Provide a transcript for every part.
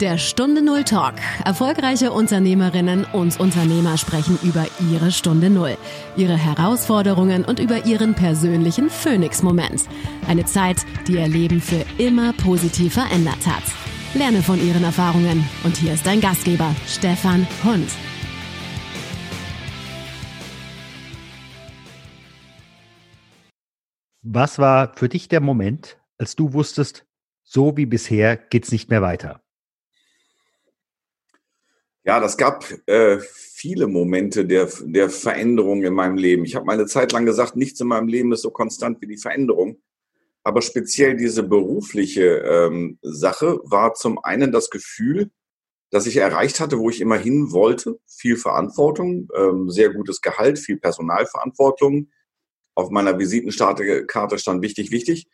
Der Stunde Null Talk. Erfolgreiche Unternehmerinnen und Unternehmer sprechen über ihre Stunde Null, ihre Herausforderungen und über ihren persönlichen Phoenix-Moment. Eine Zeit, die ihr Leben für immer positiv verändert hat. Lerne von ihren Erfahrungen. Und hier ist dein Gastgeber, Stefan Hund. Was war für dich der Moment, als du wusstest, so wie bisher geht's nicht mehr weiter? Ja, das gab äh, viele Momente der, der Veränderung in meinem Leben. Ich habe meine Zeit lang gesagt, nichts in meinem Leben ist so konstant wie die Veränderung. Aber speziell diese berufliche ähm, Sache war zum einen das Gefühl, dass ich erreicht hatte, wo ich immer hin wollte. Viel Verantwortung, ähm, sehr gutes Gehalt, viel Personalverantwortung, auf meiner Visitenkarte stand wichtig, wichtig.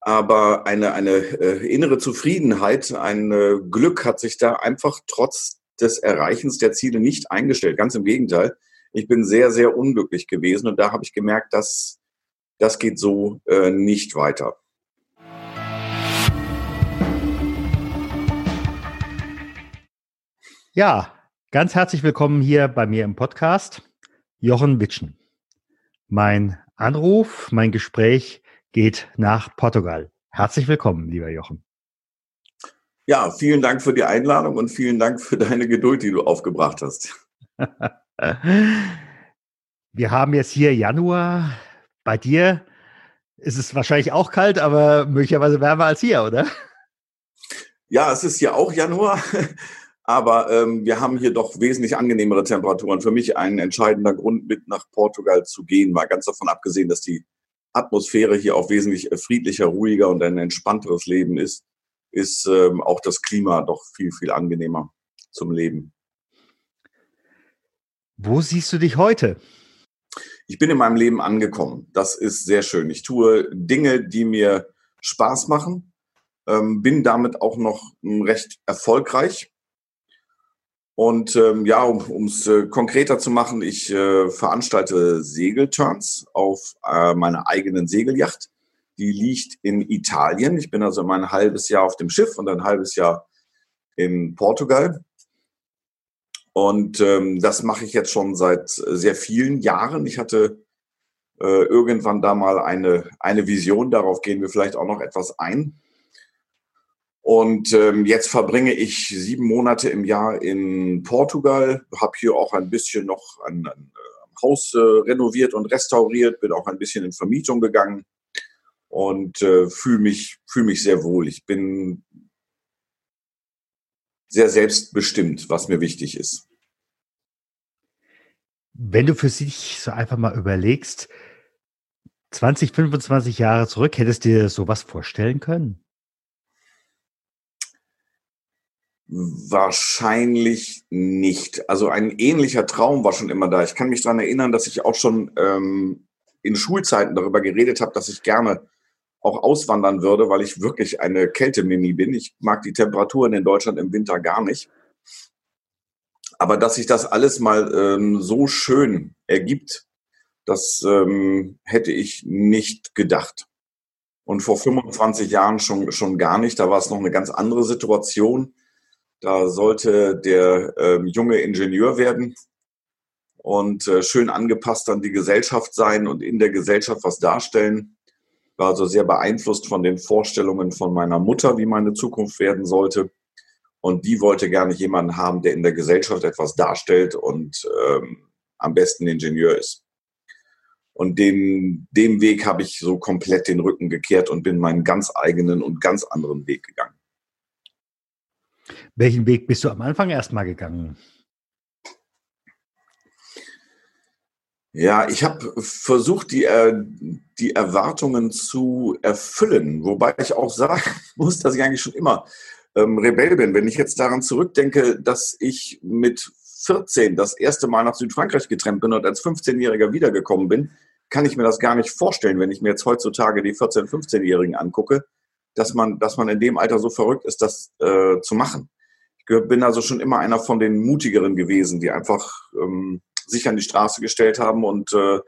Aber eine, eine äh, innere Zufriedenheit, ein äh, Glück hat sich da einfach trotz des Erreichens der Ziele nicht eingestellt. Ganz im Gegenteil. Ich bin sehr, sehr unglücklich gewesen und da habe ich gemerkt, dass das geht so äh, nicht weiter. Ja, ganz herzlich willkommen hier bei mir im Podcast, Jochen Witschen. Mein Anruf, mein Gespräch geht nach Portugal. Herzlich willkommen, lieber Jochen. Ja, vielen Dank für die Einladung und vielen Dank für deine Geduld, die du aufgebracht hast. Wir haben jetzt hier Januar. Bei dir ist es wahrscheinlich auch kalt, aber möglicherweise wärmer als hier, oder? Ja, es ist hier auch Januar. Aber ähm, wir haben hier doch wesentlich angenehmere Temperaturen. Für mich ein entscheidender Grund, mit nach Portugal zu gehen, war ganz davon abgesehen, dass die Atmosphäre hier auch wesentlich äh, friedlicher, ruhiger und ein entspannteres Leben ist, ist ähm, auch das Klima doch viel, viel angenehmer zum Leben. Wo siehst du dich heute? Ich bin in meinem Leben angekommen. Das ist sehr schön. Ich tue Dinge, die mir Spaß machen, ähm, bin damit auch noch hm, recht erfolgreich und ähm, ja, um es äh, konkreter zu machen, ich äh, veranstalte Segelturns auf äh, meiner eigenen Segelyacht. Die liegt in Italien. Ich bin also immer ein halbes Jahr auf dem Schiff und ein halbes Jahr in Portugal. Und ähm, das mache ich jetzt schon seit sehr vielen Jahren. Ich hatte äh, irgendwann da mal eine, eine Vision, darauf gehen wir vielleicht auch noch etwas ein. Und ähm, jetzt verbringe ich sieben Monate im Jahr in Portugal, habe hier auch ein bisschen noch ein, ein äh, Haus äh, renoviert und restauriert, bin auch ein bisschen in Vermietung gegangen und äh, fühle mich, fühl mich sehr wohl. Ich bin sehr selbstbestimmt, was mir wichtig ist. Wenn du für sich so einfach mal überlegst, 20, 25 Jahre zurück, hättest du dir sowas vorstellen können? Wahrscheinlich nicht. Also ein ähnlicher Traum war schon immer da. Ich kann mich daran erinnern, dass ich auch schon ähm, in Schulzeiten darüber geredet habe, dass ich gerne auch auswandern würde, weil ich wirklich eine Kältemimi bin. Ich mag die Temperaturen in Deutschland im Winter gar nicht. Aber dass sich das alles mal ähm, so schön ergibt, das ähm, hätte ich nicht gedacht. Und vor 25 Jahren schon, schon gar nicht. Da war es noch eine ganz andere Situation. Da sollte der ähm, junge Ingenieur werden und äh, schön angepasst an die Gesellschaft sein und in der Gesellschaft was darstellen. War also sehr beeinflusst von den Vorstellungen von meiner Mutter, wie meine Zukunft werden sollte. Und die wollte gerne jemanden haben, der in der Gesellschaft etwas darstellt und ähm, am besten Ingenieur ist. Und dem, dem Weg habe ich so komplett den Rücken gekehrt und bin meinen ganz eigenen und ganz anderen Weg gegangen. Welchen Weg bist du am Anfang erstmal gegangen? Ja, ich habe versucht, die, äh, die Erwartungen zu erfüllen, wobei ich auch sagen muss, dass ich eigentlich schon immer ähm, Rebell bin. Wenn ich jetzt daran zurückdenke, dass ich mit 14 das erste Mal nach Südfrankreich getrennt bin und als 15-Jähriger wiedergekommen bin, kann ich mir das gar nicht vorstellen, wenn ich mir jetzt heutzutage die 14-, 15-Jährigen angucke, dass man, dass man in dem Alter so verrückt ist, das äh, zu machen. Ich bin also schon immer einer von den Mutigeren gewesen, die einfach ähm, sich an die Straße gestellt haben und äh,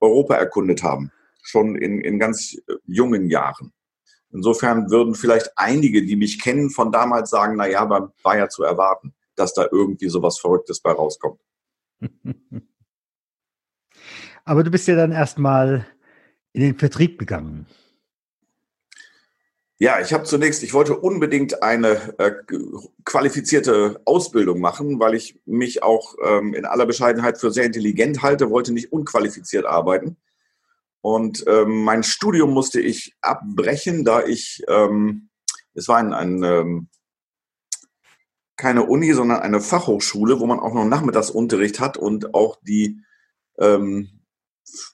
Europa erkundet haben. Schon in, in ganz äh, jungen Jahren. Insofern würden vielleicht einige, die mich kennen von damals sagen, na ja, war ja zu erwarten, dass da irgendwie sowas Verrücktes bei rauskommt. Aber du bist ja dann erstmal in den Vertrieb gegangen. Ja, ich habe zunächst, ich wollte unbedingt eine äh, qualifizierte Ausbildung machen, weil ich mich auch ähm, in aller Bescheidenheit für sehr intelligent halte, wollte nicht unqualifiziert arbeiten. Und ähm, mein Studium musste ich abbrechen, da ich, ähm, es war ein, ein ähm, keine Uni, sondern eine Fachhochschule, wo man auch noch Nachmittagsunterricht hat und auch die ähm,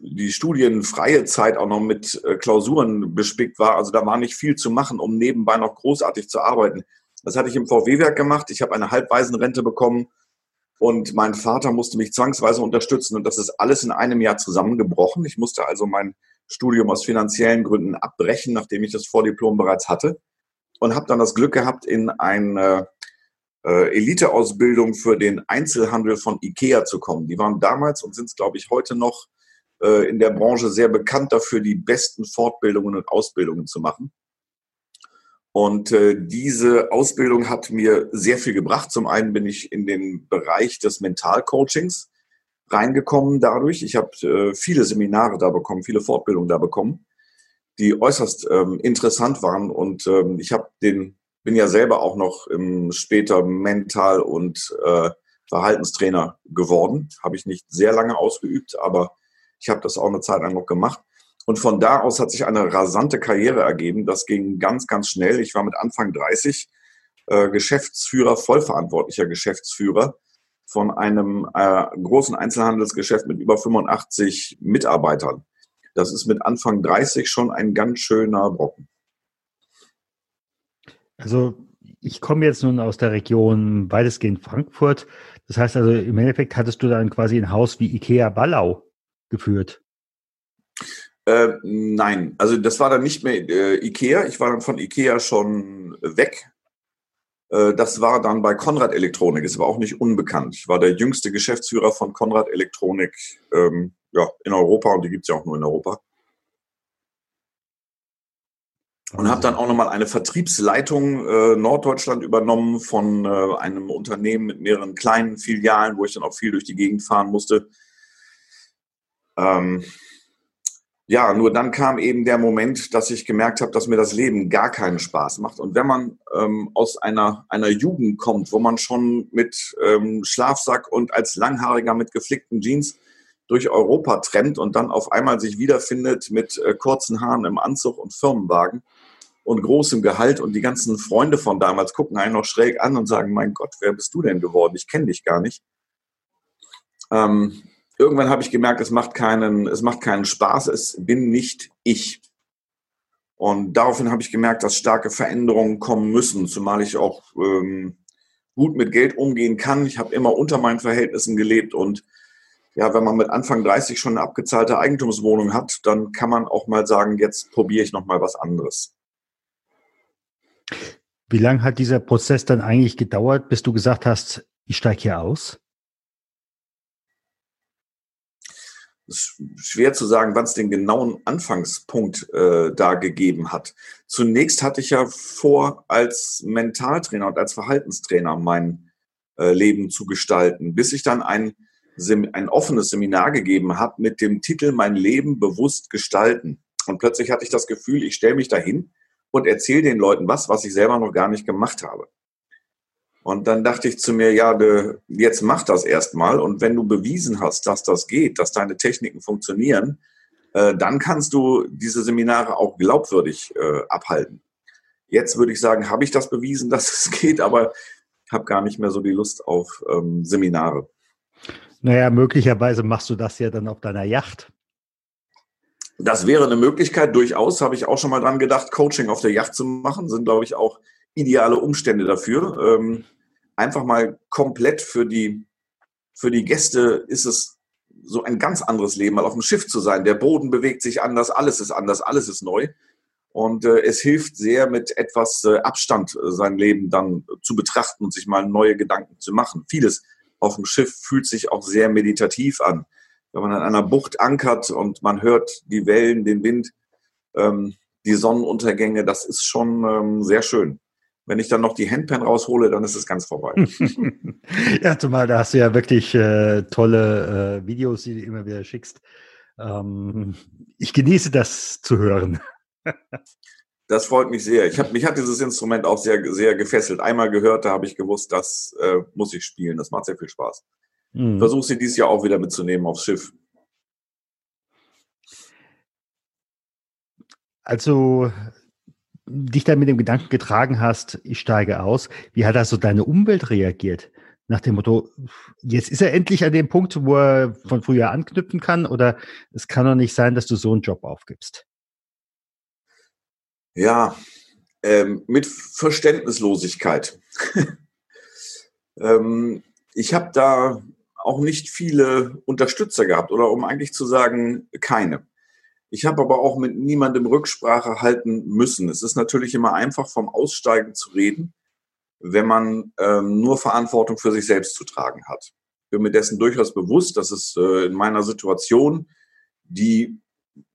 die studienfreie Zeit auch noch mit äh, Klausuren bespickt war. Also da war nicht viel zu machen, um nebenbei noch großartig zu arbeiten. Das hatte ich im VW-Werk gemacht. Ich habe eine Halbwaisenrente bekommen und mein Vater musste mich zwangsweise unterstützen und das ist alles in einem Jahr zusammengebrochen. Ich musste also mein Studium aus finanziellen Gründen abbrechen, nachdem ich das Vordiplom bereits hatte und habe dann das Glück gehabt, in eine äh, Eliteausbildung für den Einzelhandel von IKEA zu kommen. Die waren damals und sind es, glaube ich, heute noch äh, in der Branche sehr bekannt dafür, die besten Fortbildungen und Ausbildungen zu machen. Und äh, diese Ausbildung hat mir sehr viel gebracht. Zum einen bin ich in den Bereich des Mentalcoachings reingekommen dadurch. Ich habe äh, viele Seminare da bekommen, viele Fortbildungen da bekommen, die äußerst ähm, interessant waren. Und ähm, ich habe den, bin ja selber auch noch im später Mental- und äh, Verhaltenstrainer geworden. Habe ich nicht sehr lange ausgeübt, aber ich habe das auch eine Zeit lang noch gemacht. Und von da aus hat sich eine rasante Karriere ergeben. Das ging ganz, ganz schnell. Ich war mit Anfang 30 äh, Geschäftsführer, vollverantwortlicher Geschäftsführer von einem äh, großen Einzelhandelsgeschäft mit über 85 Mitarbeitern. Das ist mit Anfang 30 schon ein ganz schöner Brocken. Also ich komme jetzt nun aus der Region weitestgehend Frankfurt. Das heißt also, im Endeffekt hattest du dann quasi ein Haus wie Ikea Ballau geführt? Äh, nein, also das war dann nicht mehr äh, Ikea. Ich war dann von Ikea schon weg. Äh, das war dann bei Konrad Elektronik. Es war auch nicht unbekannt. Ich war der jüngste Geschäftsführer von Konrad Elektronik ähm, ja, in Europa und die gibt es ja auch nur in Europa. Und habe dann auch nochmal eine Vertriebsleitung äh, Norddeutschland übernommen von äh, einem Unternehmen mit mehreren kleinen Filialen, wo ich dann auch viel durch die Gegend fahren musste. Ähm, ja, nur dann kam eben der Moment, dass ich gemerkt habe, dass mir das Leben gar keinen Spaß macht. Und wenn man ähm, aus einer, einer Jugend kommt, wo man schon mit ähm, Schlafsack und als Langhaariger mit geflickten Jeans durch Europa trennt und dann auf einmal sich wiederfindet mit äh, kurzen Haaren im Anzug und Firmenwagen und großem Gehalt und die ganzen Freunde von damals gucken einen noch schräg an und sagen, mein Gott, wer bist du denn geworden? Ich kenne dich gar nicht. Ähm, irgendwann habe ich gemerkt, es macht keinen, es macht keinen Spaß, es bin nicht ich. Und daraufhin habe ich gemerkt, dass starke Veränderungen kommen müssen, zumal ich auch ähm, gut mit Geld umgehen kann. Ich habe immer unter meinen Verhältnissen gelebt und ja, wenn man mit Anfang 30 schon eine abgezahlte Eigentumswohnung hat, dann kann man auch mal sagen, jetzt probiere ich noch mal was anderes. Wie lange hat dieser Prozess dann eigentlich gedauert, bis du gesagt hast, ich steige hier aus? ist schwer zu sagen, wann es den genauen Anfangspunkt äh, da gegeben hat. Zunächst hatte ich ja vor, als Mentaltrainer und als Verhaltenstrainer mein äh, Leben zu gestalten, bis ich dann ein, ein offenes Seminar gegeben habe mit dem Titel Mein Leben bewusst gestalten. Und plötzlich hatte ich das Gefühl, ich stelle mich dahin und erzähle den Leuten was, was ich selber noch gar nicht gemacht habe. Und dann dachte ich zu mir, ja, jetzt mach das erstmal. Und wenn du bewiesen hast, dass das geht, dass deine Techniken funktionieren, äh, dann kannst du diese Seminare auch glaubwürdig äh, abhalten. Jetzt würde ich sagen, habe ich das bewiesen, dass es geht, aber habe gar nicht mehr so die Lust auf ähm, Seminare. Naja, möglicherweise machst du das ja dann auf deiner Yacht. Das wäre eine Möglichkeit, durchaus. Habe ich auch schon mal dran gedacht, Coaching auf der Yacht zu machen. Sind, glaube ich, auch ideale Umstände dafür. Ähm, einfach mal komplett für die, für die Gäste ist es so ein ganz anderes Leben, mal auf dem Schiff zu sein. Der Boden bewegt sich anders, alles ist anders, alles ist neu. Und äh, es hilft sehr, mit etwas äh, Abstand äh, sein Leben dann zu betrachten und sich mal neue Gedanken zu machen. Vieles auf dem Schiff fühlt sich auch sehr meditativ an. Wenn man an einer Bucht ankert und man hört die Wellen, den Wind, ähm, die Sonnenuntergänge, das ist schon ähm, sehr schön. Wenn ich dann noch die Handpan raushole, dann ist es ganz vorbei. ja, zumal da hast du ja wirklich äh, tolle äh, Videos, die du immer wieder schickst. Ähm, ich genieße das zu hören. das freut mich sehr. Ich hab, mich hat dieses Instrument auch sehr, sehr gefesselt. Einmal gehört, da habe ich gewusst, das äh, muss ich spielen. Das macht sehr viel Spaß. Mhm. Versuche sie dieses Jahr auch wieder mitzunehmen aufs Schiff. Also dich dann mit dem Gedanken getragen hast, ich steige aus, wie hat also deine Umwelt reagiert? Nach dem Motto, jetzt ist er endlich an dem Punkt, wo er von früher anknüpfen kann, oder es kann doch nicht sein, dass du so einen Job aufgibst. Ja, ähm, mit Verständnislosigkeit. ähm, ich habe da auch nicht viele Unterstützer gehabt, oder um eigentlich zu sagen, keine. Ich habe aber auch mit niemandem Rücksprache halten müssen. Es ist natürlich immer einfach, vom Aussteigen zu reden, wenn man ähm, nur Verantwortung für sich selbst zu tragen hat. Ich bin mir dessen durchaus bewusst, dass es äh, in meiner Situation, die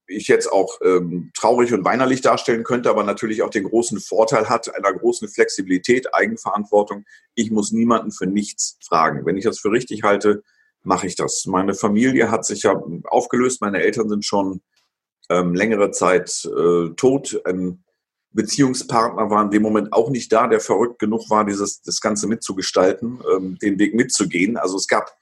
ich jetzt auch ähm, traurig und weinerlich darstellen könnte, aber natürlich auch den großen Vorteil hat, einer großen Flexibilität, Eigenverantwortung. Ich muss niemanden für nichts fragen. Wenn ich das für richtig halte, mache ich das. Meine Familie hat sich ja aufgelöst. Meine Eltern sind schon ähm, längere Zeit äh, tot. Ein Beziehungspartner war in dem Moment auch nicht da, der verrückt genug war, dieses das Ganze mitzugestalten, ähm, den Weg mitzugehen. Also es gab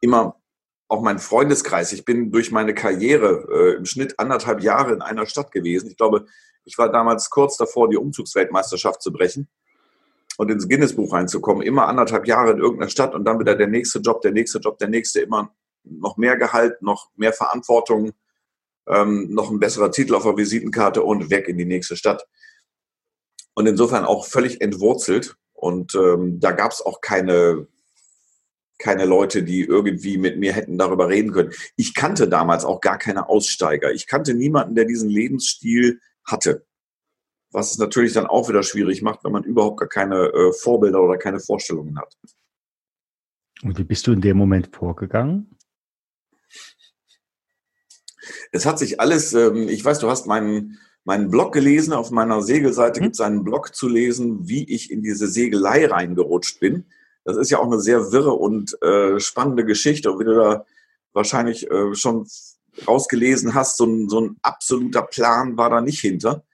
immer auch mein Freundeskreis. Ich bin durch meine Karriere äh, im Schnitt anderthalb Jahre in einer Stadt gewesen. Ich glaube, ich war damals kurz davor, die Umzugsweltmeisterschaft zu brechen und ins Guinness-Buch reinzukommen. Immer anderthalb Jahre in irgendeiner Stadt und dann wieder der nächste Job, der nächste Job, der nächste, immer noch mehr Gehalt, noch mehr Verantwortung, ähm, noch ein besserer Titel auf der Visitenkarte und weg in die nächste Stadt. Und insofern auch völlig entwurzelt. Und ähm, da gab es auch keine, keine Leute, die irgendwie mit mir hätten darüber reden können. Ich kannte damals auch gar keine Aussteiger. Ich kannte niemanden, der diesen Lebensstil hatte. Was es natürlich dann auch wieder schwierig macht, wenn man überhaupt gar keine äh, Vorbilder oder keine Vorstellungen hat. Und wie bist du in dem Moment vorgegangen? Es hat sich alles, ähm, ich weiß, du hast meinen, meinen Blog gelesen. Auf meiner Segelseite mhm. gibt es einen Blog zu lesen, wie ich in diese Segelei reingerutscht bin. Das ist ja auch eine sehr wirre und äh, spannende Geschichte. Und wie du da wahrscheinlich äh, schon rausgelesen hast, so ein, so ein absoluter Plan war da nicht hinter.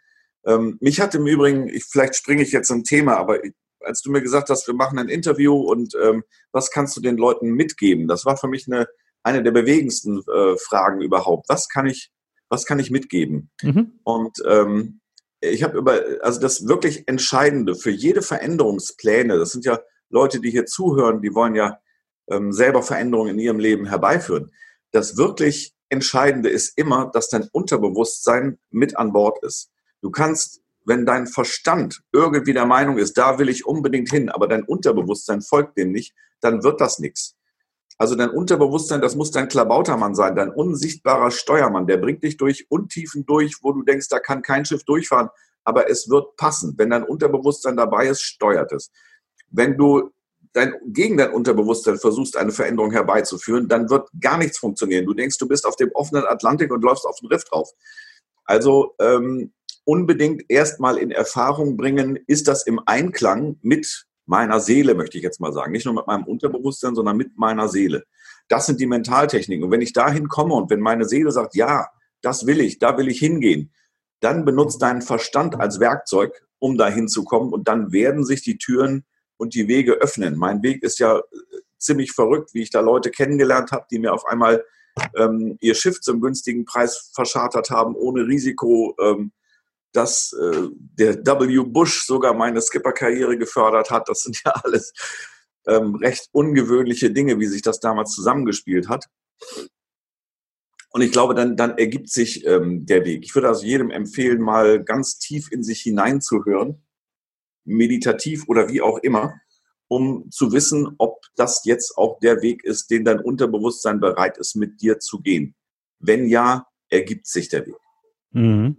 Ähm, mich hat im Übrigen, ich, vielleicht springe ich jetzt ein Thema, aber ich, als du mir gesagt hast, wir machen ein Interview und ähm, was kannst du den Leuten mitgeben? Das war für mich eine eine der bewegendsten äh, Fragen überhaupt. Was kann ich, was kann ich mitgeben? Mhm. Und ähm, ich habe über, also das wirklich Entscheidende für jede Veränderungspläne, das sind ja Leute, die hier zuhören, die wollen ja ähm, selber Veränderungen in ihrem Leben herbeiführen. Das wirklich Entscheidende ist immer, dass dein Unterbewusstsein mit an Bord ist. Du kannst, wenn dein Verstand irgendwie der Meinung ist, da will ich unbedingt hin, aber dein Unterbewusstsein folgt dem nicht, dann wird das nichts. Also dein Unterbewusstsein, das muss dein Klabautermann sein, dein unsichtbarer Steuermann, der bringt dich durch Untiefen durch, wo du denkst, da kann kein Schiff durchfahren, aber es wird passen. Wenn dein Unterbewusstsein dabei ist, steuert es. Wenn du dein, gegen dein Unterbewusstsein versuchst, eine Veränderung herbeizuführen, dann wird gar nichts funktionieren. Du denkst, du bist auf dem offenen Atlantik und läufst auf den Riff drauf. Also ähm, unbedingt erstmal in Erfahrung bringen, ist das im Einklang mit meiner Seele, möchte ich jetzt mal sagen. Nicht nur mit meinem Unterbewusstsein, sondern mit meiner Seele. Das sind die Mentaltechniken. Und wenn ich dahin komme und wenn meine Seele sagt, ja, das will ich, da will ich hingehen, dann benutzt deinen Verstand als Werkzeug, um dahin zu kommen. Und dann werden sich die Türen und die Wege öffnen. Mein Weg ist ja äh, ziemlich verrückt, wie ich da Leute kennengelernt habe, die mir auf einmal ähm, ihr Schiff zum günstigen Preis verschartert haben, ohne Risiko. Ähm, dass äh, der W. Bush sogar meine Skipper-Karriere gefördert hat. Das sind ja alles ähm, recht ungewöhnliche Dinge, wie sich das damals zusammengespielt hat. Und ich glaube, dann, dann ergibt sich ähm, der Weg. Ich würde also jedem empfehlen, mal ganz tief in sich hineinzuhören, meditativ oder wie auch immer, um zu wissen, ob das jetzt auch der Weg ist, den dein Unterbewusstsein bereit ist, mit dir zu gehen. Wenn ja, ergibt sich der Weg. Mhm.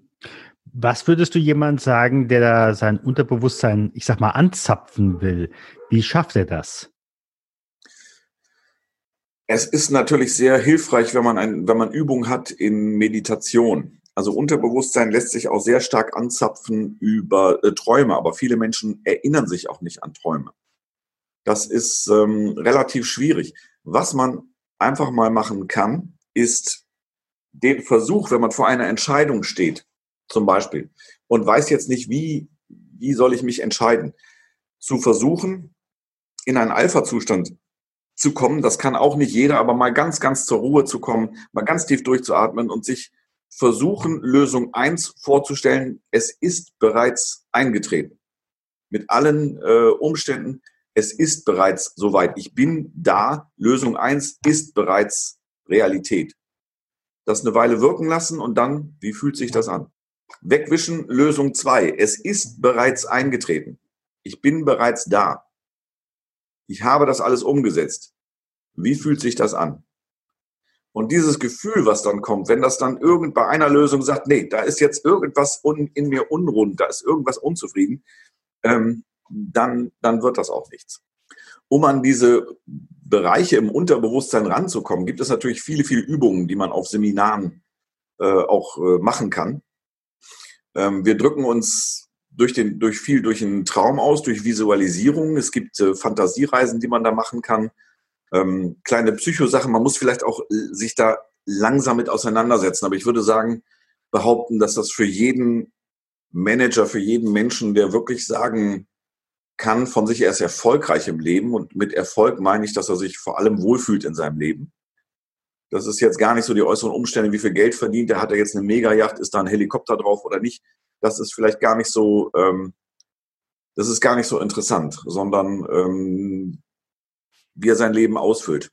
Was würdest du jemand sagen, der da sein Unterbewusstsein, ich sag mal, anzapfen will? Wie schafft er das? Es ist natürlich sehr hilfreich, wenn man, ein, wenn man Übung hat in Meditation. Also Unterbewusstsein lässt sich auch sehr stark anzapfen über äh, Träume, aber viele Menschen erinnern sich auch nicht an Träume. Das ist ähm, relativ schwierig. Was man einfach mal machen kann, ist den Versuch, wenn man vor einer Entscheidung steht, zum Beispiel, und weiß jetzt nicht, wie, wie soll ich mich entscheiden, zu versuchen, in einen Alpha-Zustand zu kommen. Das kann auch nicht jeder, aber mal ganz, ganz zur Ruhe zu kommen, mal ganz tief durchzuatmen und sich versuchen, Lösung eins vorzustellen. Es ist bereits eingetreten. Mit allen äh, Umständen. Es ist bereits soweit. Ich bin da. Lösung eins ist bereits Realität. Das eine Weile wirken lassen und dann, wie fühlt sich das an? Wegwischen, Lösung zwei. Es ist bereits eingetreten. Ich bin bereits da. Ich habe das alles umgesetzt. Wie fühlt sich das an? Und dieses Gefühl, was dann kommt, wenn das dann irgend bei einer Lösung sagt, nee, da ist jetzt irgendwas in mir unrund, da ist irgendwas unzufrieden, ähm, dann, dann wird das auch nichts. Um an diese Bereiche im Unterbewusstsein ranzukommen, gibt es natürlich viele, viele Übungen, die man auf Seminaren äh, auch äh, machen kann. Ähm, wir drücken uns durch, den, durch viel durch einen Traum aus, durch Visualisierung. Es gibt äh, Fantasiereisen, die man da machen kann. Ähm, kleine Psychosachen. Man muss vielleicht auch äh, sich da langsam mit auseinandersetzen. Aber ich würde sagen, behaupten, dass das für jeden Manager, für jeden Menschen, der wirklich sagen kann von sich, er ist erfolgreich im Leben. Und mit Erfolg meine ich, dass er sich vor allem wohlfühlt in seinem Leben. Das ist jetzt gar nicht so die äußeren Umstände, wie viel Geld verdient er, hat er jetzt eine Mega-Yacht, ist da ein Helikopter drauf oder nicht das ist vielleicht gar nicht so, ähm, das ist gar nicht so interessant, sondern ähm, wie er sein Leben ausfüllt.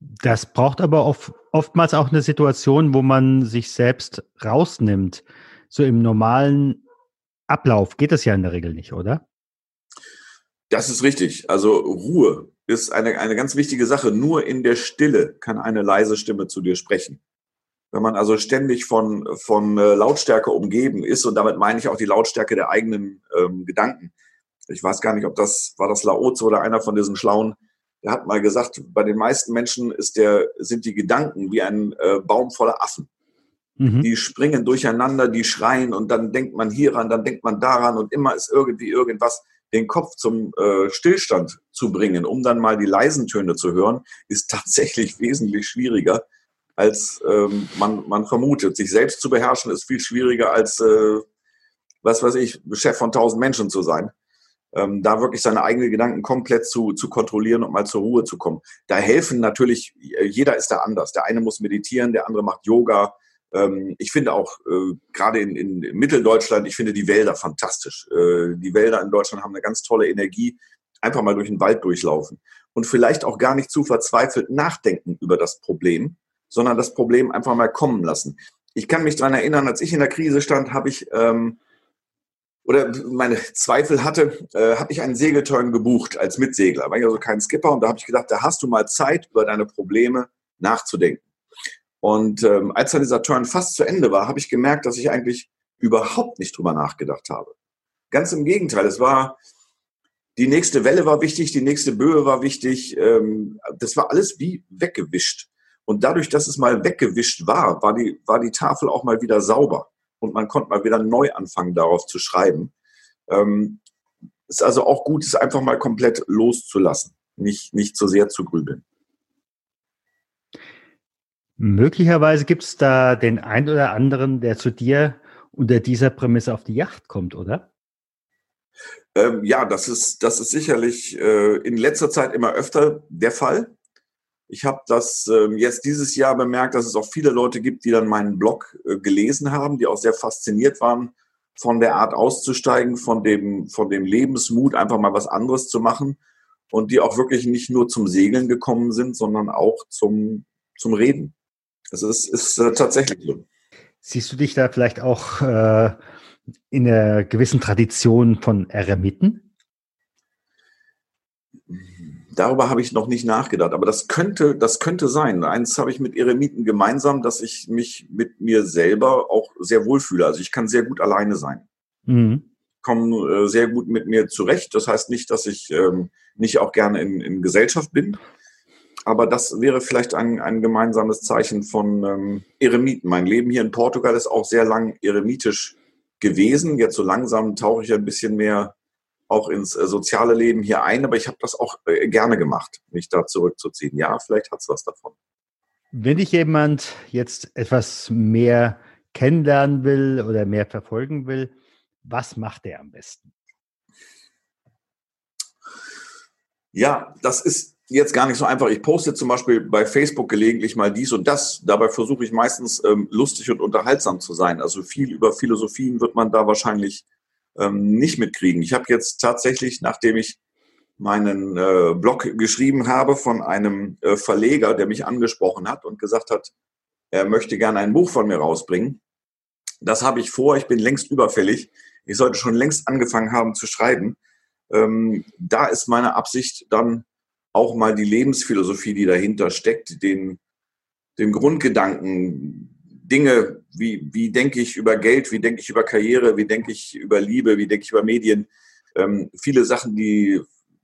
Das braucht aber oft, oftmals auch eine Situation, wo man sich selbst rausnimmt. So im normalen Ablauf geht das ja in der Regel nicht, oder? Das ist richtig. Also Ruhe ist eine, eine ganz wichtige Sache. Nur in der Stille kann eine leise Stimme zu dir sprechen. Wenn man also ständig von, von äh, Lautstärke umgeben ist, und damit meine ich auch die Lautstärke der eigenen ähm, Gedanken. Ich weiß gar nicht, ob das, war das Laozi oder einer von diesen Schlauen, der hat mal gesagt, bei den meisten Menschen ist der, sind die Gedanken wie ein äh, Baum voller Affen. Mhm. Die springen durcheinander, die schreien und dann denkt man hieran, dann denkt man daran und immer ist irgendwie irgendwas. Den Kopf zum äh, Stillstand zu bringen, um dann mal die leisen Töne zu hören, ist tatsächlich wesentlich schwieriger, als ähm, man, man vermutet. Sich selbst zu beherrschen ist viel schwieriger als, äh, was weiß ich, Chef von tausend Menschen zu sein. Ähm, da wirklich seine eigenen Gedanken komplett zu, zu kontrollieren und mal zur Ruhe zu kommen. Da helfen natürlich, jeder ist da anders. Der eine muss meditieren, der andere macht Yoga. Ähm, ich finde auch, äh, gerade in, in Mitteldeutschland, ich finde die Wälder fantastisch. Äh, die Wälder in Deutschland haben eine ganz tolle Energie. Einfach mal durch den Wald durchlaufen und vielleicht auch gar nicht zu verzweifelt nachdenken über das Problem, sondern das Problem einfach mal kommen lassen. Ich kann mich daran erinnern, als ich in der Krise stand, habe ich ähm, oder meine Zweifel hatte, äh, habe ich einen Segelturn gebucht als Mitsegler. War ich also kein Skipper und da habe ich gedacht, da hast du mal Zeit, über deine Probleme nachzudenken. Und ähm, als dann dieser Turn fast zu Ende war, habe ich gemerkt, dass ich eigentlich überhaupt nicht drüber nachgedacht habe. Ganz im Gegenteil, es war die nächste Welle war wichtig, die nächste Böe war wichtig. Ähm, das war alles wie weggewischt. Und dadurch, dass es mal weggewischt war, war die, war die Tafel auch mal wieder sauber. Und man konnte mal wieder neu anfangen, darauf zu schreiben. Ähm, ist also auch gut, es einfach mal komplett loszulassen, nicht, nicht zu sehr zu grübeln. Möglicherweise gibt es da den einen oder anderen, der zu dir unter dieser Prämisse auf die Yacht kommt, oder? Ähm, ja, das ist, das ist sicherlich äh, in letzter Zeit immer öfter der Fall. Ich habe das ähm, jetzt dieses Jahr bemerkt, dass es auch viele Leute gibt, die dann meinen Blog äh, gelesen haben, die auch sehr fasziniert waren von der Art auszusteigen, von dem, von dem Lebensmut, einfach mal was anderes zu machen und die auch wirklich nicht nur zum Segeln gekommen sind, sondern auch zum, zum Reden. Es ist, ist äh, tatsächlich so. Siehst du dich da vielleicht auch äh, in einer gewissen Tradition von Eremiten? Darüber habe ich noch nicht nachgedacht, aber das könnte, das könnte sein. Eins habe ich mit Eremiten gemeinsam, dass ich mich mit mir selber auch sehr wohlfühle. Also ich kann sehr gut alleine sein. Mhm. Komme äh, sehr gut mit mir zurecht. Das heißt nicht, dass ich ähm, nicht auch gerne in, in Gesellschaft bin. aber das wäre vielleicht ein, ein gemeinsames Zeichen von ähm, Eremiten. Mein Leben hier in Portugal ist auch sehr lang eremitisch gewesen. Jetzt so langsam tauche ich ein bisschen mehr auch ins äh, soziale Leben hier ein, aber ich habe das auch äh, gerne gemacht, mich da zurückzuziehen. Ja, vielleicht hat es was davon. Wenn dich jemand jetzt etwas mehr kennenlernen will oder mehr verfolgen will, was macht er am besten? Ja, das ist jetzt gar nicht so einfach. Ich poste zum Beispiel bei Facebook gelegentlich mal dies und das. Dabei versuche ich meistens ähm, lustig und unterhaltsam zu sein. Also viel über Philosophien wird man da wahrscheinlich ähm, nicht mitkriegen. Ich habe jetzt tatsächlich, nachdem ich meinen äh, Blog geschrieben habe von einem äh, Verleger, der mich angesprochen hat und gesagt hat, er möchte gerne ein Buch von mir rausbringen. Das habe ich vor, ich bin längst überfällig. Ich sollte schon längst angefangen haben zu schreiben. Ähm, da ist meine Absicht dann auch mal die Lebensphilosophie, die dahinter steckt, den, den Grundgedanken, Dinge, wie, wie denke ich über Geld, wie denke ich über Karriere, wie denke ich über Liebe, wie denke ich über Medien, ähm, viele Sachen, die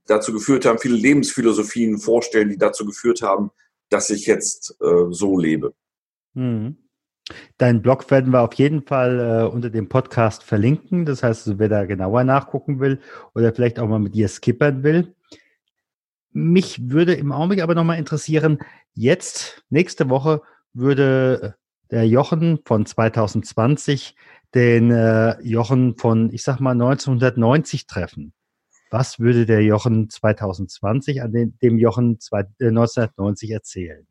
dazu geführt haben, viele Lebensphilosophien vorstellen, die dazu geführt haben, dass ich jetzt äh, so lebe. Mhm. Deinen Blog werden wir auf jeden Fall äh, unter dem Podcast verlinken. Das heißt, wer da genauer nachgucken will oder vielleicht auch mal mit dir skippern will. Mich würde im Augenblick aber nochmal interessieren, jetzt, nächste Woche, würde der Jochen von 2020 den äh, Jochen von, ich sag mal, 1990 treffen. Was würde der Jochen 2020 an den, dem Jochen zwei, äh, 1990 erzählen?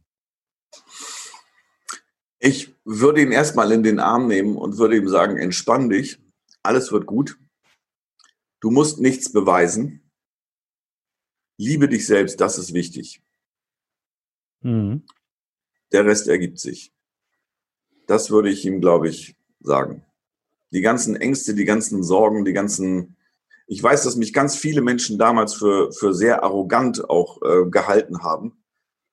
Ich würde ihn erstmal in den Arm nehmen und würde ihm sagen, entspann dich, alles wird gut. Du musst nichts beweisen. Liebe dich selbst, das ist wichtig. Mhm. Der Rest ergibt sich. Das würde ich ihm, glaube ich, sagen. Die ganzen Ängste, die ganzen Sorgen, die ganzen... Ich weiß, dass mich ganz viele Menschen damals für, für sehr arrogant auch äh, gehalten haben,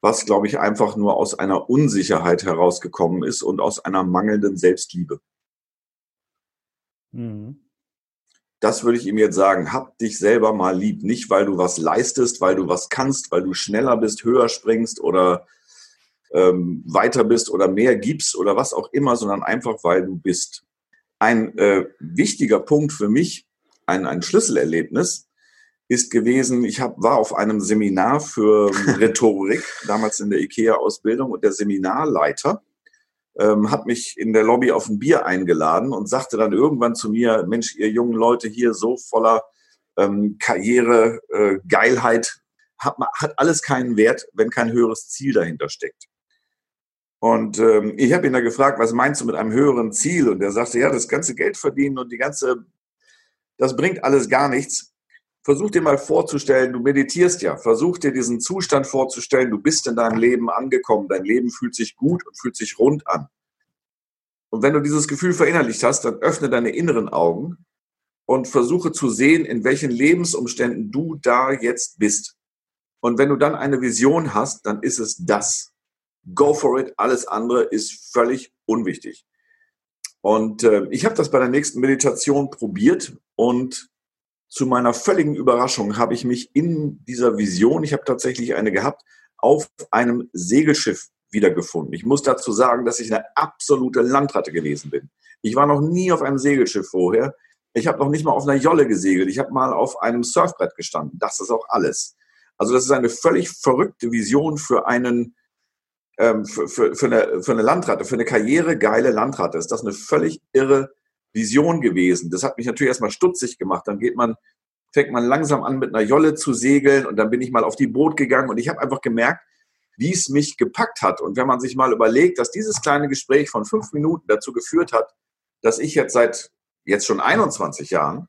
was, glaube ich, einfach nur aus einer Unsicherheit herausgekommen ist und aus einer mangelnden Selbstliebe. Mhm. Das würde ich ihm jetzt sagen. Hab dich selber mal lieb. Nicht, weil du was leistest, weil du was kannst, weil du schneller bist, höher springst oder ähm, weiter bist oder mehr gibst oder was auch immer, sondern einfach, weil du bist. Ein äh, wichtiger Punkt für mich, ein, ein Schlüsselerlebnis, ist gewesen, ich hab, war auf einem Seminar für Rhetorik, damals in der IKEA-Ausbildung, und der Seminarleiter ähm, hat mich in der Lobby auf ein Bier eingeladen und sagte dann irgendwann zu mir, Mensch, ihr jungen Leute hier so voller ähm, Karriere, äh, Geilheit, hat, hat alles keinen Wert, wenn kein höheres Ziel dahinter steckt. Und ähm, ich habe ihn da gefragt, was meinst du mit einem höheren Ziel? Und er sagte, ja, das ganze Geld verdienen und die ganze, das bringt alles gar nichts. Versuch dir mal vorzustellen, du meditierst ja, versuch dir diesen Zustand vorzustellen, du bist in deinem Leben angekommen, dein Leben fühlt sich gut und fühlt sich rund an. Und wenn du dieses Gefühl verinnerlicht hast, dann öffne deine inneren Augen und versuche zu sehen, in welchen Lebensumständen du da jetzt bist. Und wenn du dann eine Vision hast, dann ist es das go for it. Alles andere ist völlig unwichtig. Und äh, ich habe das bei der nächsten Meditation probiert und zu meiner völligen Überraschung habe ich mich in dieser Vision, ich habe tatsächlich eine gehabt, auf einem Segelschiff wiedergefunden. Ich muss dazu sagen, dass ich eine absolute Landratte gewesen bin. Ich war noch nie auf einem Segelschiff vorher. Ich habe noch nicht mal auf einer Jolle gesegelt. Ich habe mal auf einem Surfbrett gestanden. Das ist auch alles. Also das ist eine völlig verrückte Vision für einen ähm, für, für, für, eine, für eine Landratte, für eine karrieregeile Landratte ist das eine völlig irre Vision gewesen. Das hat mich natürlich erstmal stutzig gemacht. Dann geht man, fängt man langsam an, mit einer Jolle zu segeln und dann bin ich mal auf die Boot gegangen und ich habe einfach gemerkt, wie es mich gepackt hat. Und wenn man sich mal überlegt, dass dieses kleine Gespräch von fünf Minuten dazu geführt hat, dass ich jetzt seit jetzt schon 21 Jahren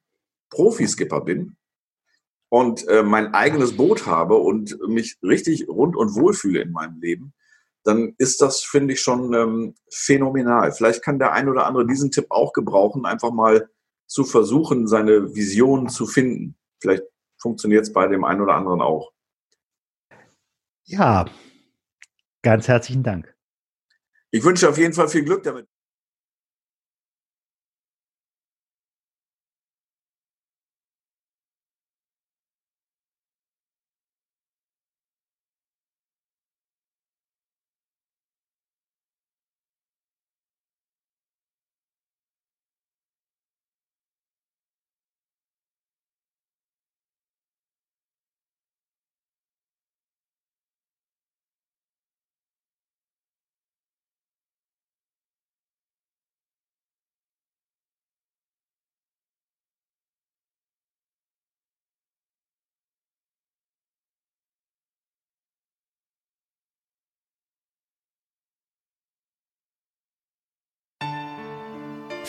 Profiskipper bin und äh, mein eigenes Boot habe und mich richtig rund und wohlfühle in meinem Leben, dann ist das, finde ich, schon ähm, phänomenal. Vielleicht kann der ein oder andere diesen Tipp auch gebrauchen, einfach mal zu versuchen, seine Vision zu finden. Vielleicht funktioniert es bei dem einen oder anderen auch. Ja, ganz herzlichen Dank. Ich wünsche auf jeden Fall viel Glück damit.